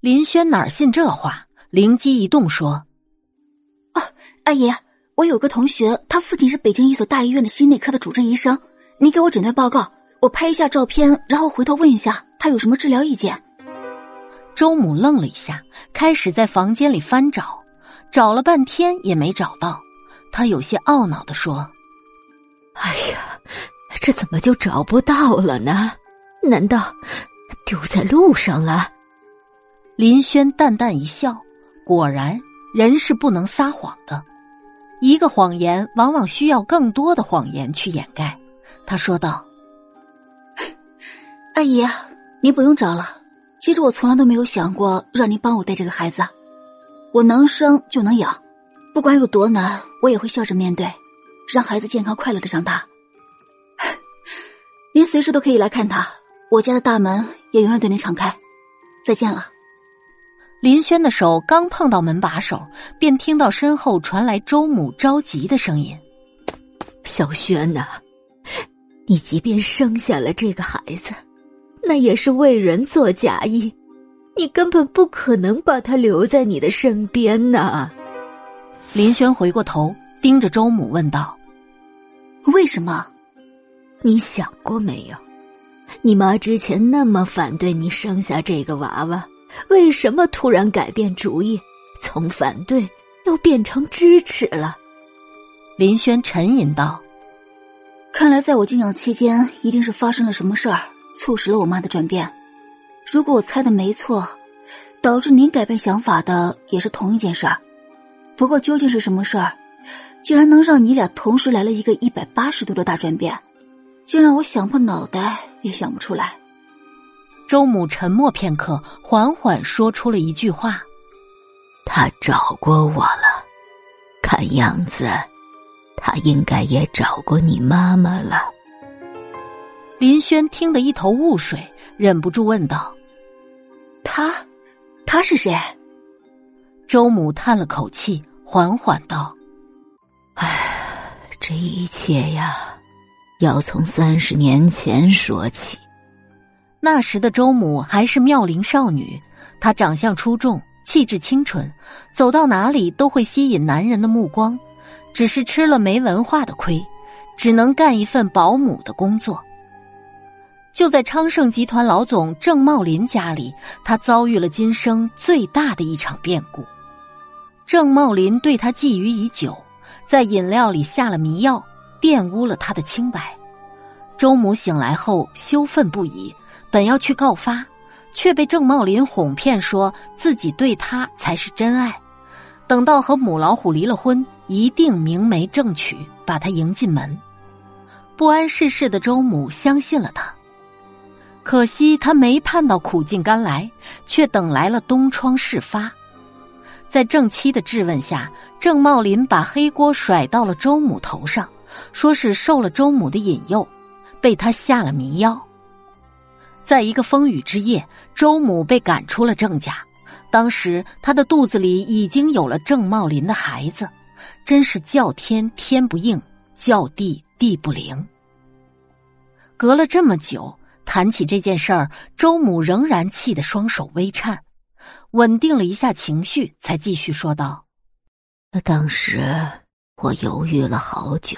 林轩哪信这话，灵机一动说：“哦，阿姨，我有个同学，他父亲是北京一所大医院的心内科的主治医生，你给我诊断报告，我拍一下照片，然后回头问一下他有什么治疗意见。”周母愣了一下，开始在房间里翻找，找了半天也没找到，他有些懊恼的说：“哎呀，这怎么就找不到了呢？难道丢在路上了？”林轩淡淡一笑，果然，人是不能撒谎的。一个谎言往往需要更多的谎言去掩盖。他说道：“阿姨，您不用找了。其实我从来都没有想过让您帮我带这个孩子。我能生就能养，不管有多难，我也会笑着面对，让孩子健康快乐的长大。您随时都可以来看他，我家的大门也永远对您敞开。再见了。”林轩的手刚碰到门把手，便听到身后传来周母着急的声音：“小轩呐，你即便生下了这个孩子，那也是为人做嫁衣，你根本不可能把他留在你的身边呐。”林轩回过头，盯着周母问道：“为什么？你想过没有？你妈之前那么反对你生下这个娃娃。”为什么突然改变主意，从反对又变成支持了？林轩沉吟道：“看来在我静养期间，一定是发生了什么事儿，促使了我妈的转变。如果我猜的没错，导致您改变想法的也是同一件事儿。不过究竟是什么事儿，竟然能让你俩同时来了一个一百八十度的大转变，竟让我想破脑袋也想不出来。”周母沉默片刻，缓缓说出了一句话：“他找过我了，看样子，他应该也找过你妈妈了。”林轩听得一头雾水，忍不住问道：“他，他是谁？”周母叹了口气，缓缓道：“唉，这一切呀，要从三十年前说起。”那时的周母还是妙龄少女，她长相出众，气质清纯，走到哪里都会吸引男人的目光。只是吃了没文化的亏，只能干一份保姆的工作。就在昌盛集团老总郑茂林家里，他遭遇了今生最大的一场变故。郑茂林对他觊觎已久，在饮料里下了迷药，玷污了他的清白。周母醒来后羞愤不已。本要去告发，却被郑茂林哄骗，说自己对他才是真爱。等到和母老虎离了婚，一定明媒正娶，把他迎进门。不谙世事的周母相信了他，可惜他没盼到苦尽甘来，却等来了东窗事发。在郑妻的质问下，郑茂林把黑锅甩到了周母头上，说是受了周母的引诱，被他下了迷药。在一个风雨之夜，周母被赶出了郑家。当时她的肚子里已经有了郑茂林的孩子，真是叫天天不应，叫地地不灵。隔了这么久，谈起这件事儿，周母仍然气得双手微颤，稳定了一下情绪，才继续说道：“当时我犹豫了好久，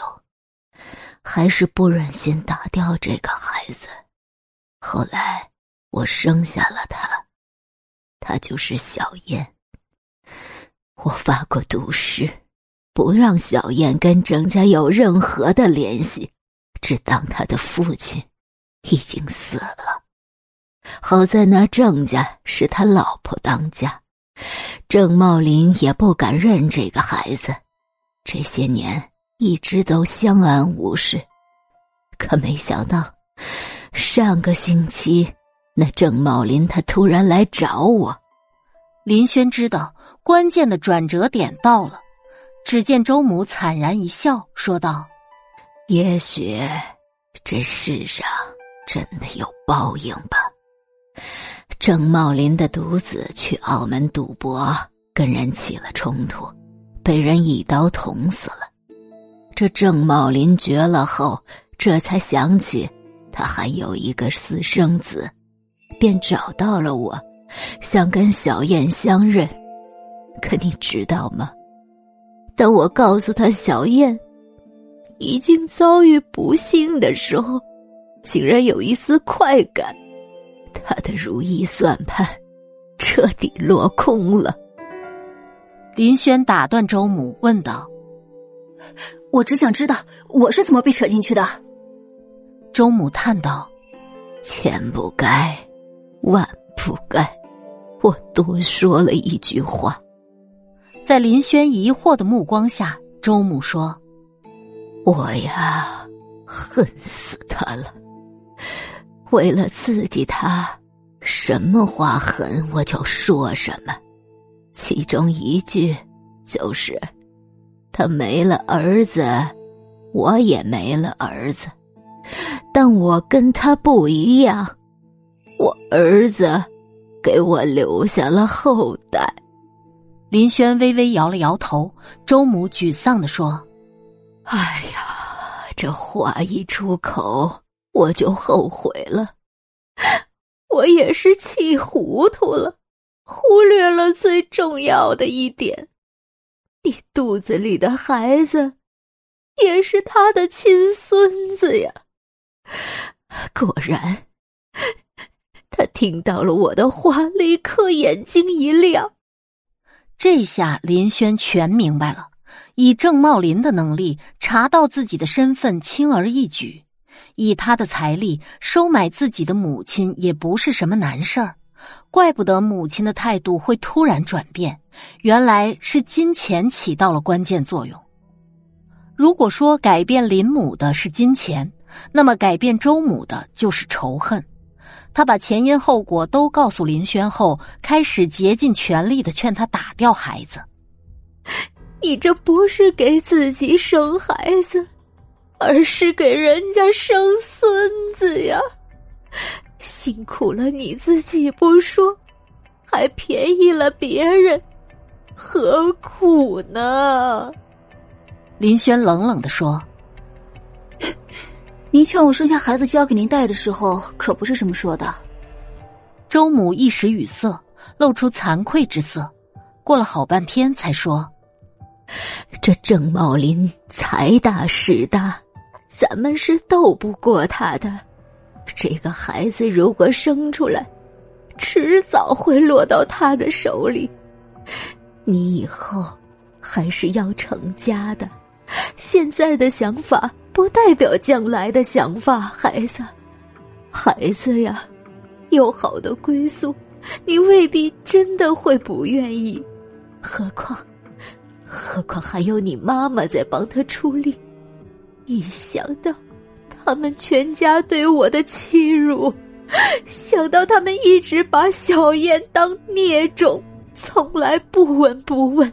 还是不忍心打掉这个孩子。”后来，我生下了他，他就是小燕。我发过毒誓，不让小燕跟郑家有任何的联系，只当他的父亲已经死了。好在那郑家是他老婆当家，郑茂林也不敢认这个孩子，这些年一直都相安无事。可没想到。上个星期，那郑茂林他突然来找我。林轩知道关键的转折点到了，只见周母惨然一笑，说道：“也许这世上真的有报应吧。”郑茂林的独子去澳门赌博，跟人起了冲突，被人一刀捅死了。这郑茂林绝了后，这才想起。他还有一个私生子，便找到了我，想跟小燕相认。可你知道吗？当我告诉他小燕已经遭遇不幸的时候，竟然有一丝快感。他的如意算盘彻底落空了。林轩打断周母，问道：“我只想知道我是怎么被扯进去的。”周母叹道：“千不该，万不该，我多说了一句话。”在林轩疑惑的目光下，周母说：“我呀，恨死他了。为了刺激他，什么话狠我就说什么。”其中一句就是，他没了儿子，我也没了儿子，但我跟他不一样，我儿子给我留下了后代。林轩微微摇了摇头，周母沮丧的说：“哎呀，这话一出口，我就后悔了，我也是气糊涂了。”忽略了最重要的一点，你肚子里的孩子也是他的亲孙子呀。果然，他听到了我的话，立刻眼睛一亮。这下林轩全明白了，以郑茂林的能力查到自己的身份轻而易举，以他的财力收买自己的母亲也不是什么难事儿。怪不得母亲的态度会突然转变，原来是金钱起到了关键作用。如果说改变林母的是金钱，那么改变周母的就是仇恨。他把前因后果都告诉林轩后，开始竭尽全力的劝他打掉孩子。你这不是给自己生孩子，而是给人家生孙子呀！辛苦了你自己不说，还便宜了别人，何苦呢？林轩冷冷的说：“ 您劝我生下孩子交给您带的时候，可不是这么说的。”周母一时语塞，露出惭愧之色，过了好半天才说：“这郑茂林财大势大，咱们是斗不过他的。”这个孩子如果生出来，迟早会落到他的手里。你以后还是要成家的，现在的想法不代表将来的想法，孩子。孩子呀，有好的归宿，你未必真的会不愿意。何况，何况还有你妈妈在帮他出力。一想到……他们全家对我的欺辱，想到他们一直把小燕当孽种，从来不闻不问，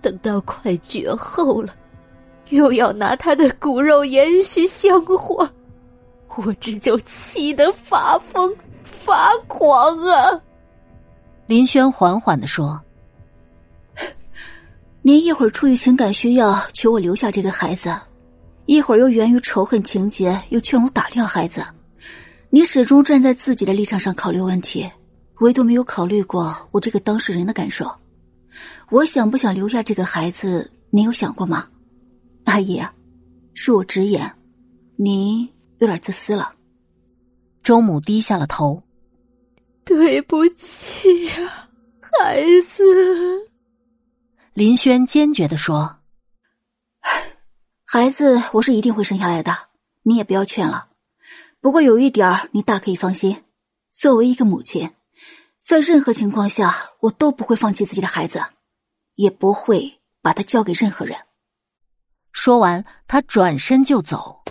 等到快绝后了，又要拿他的骨肉延续香火，我这就气得发疯发狂啊！林轩缓缓的说：“您一会儿出于情感需要，求我留下这个孩子。”一会儿又源于仇恨情节，又劝我打掉孩子。你始终站在自己的立场上考虑问题，唯独没有考虑过我这个当事人的感受。我想不想留下这个孩子，你有想过吗？阿姨，恕我直言，您有点自私了。周母低下了头，对不起呀，孩子。林轩坚决的说。孩子，我是一定会生下来的，你也不要劝了。不过有一点你大可以放心，作为一个母亲，在任何情况下，我都不会放弃自己的孩子，也不会把他交给任何人。说完，他转身就走。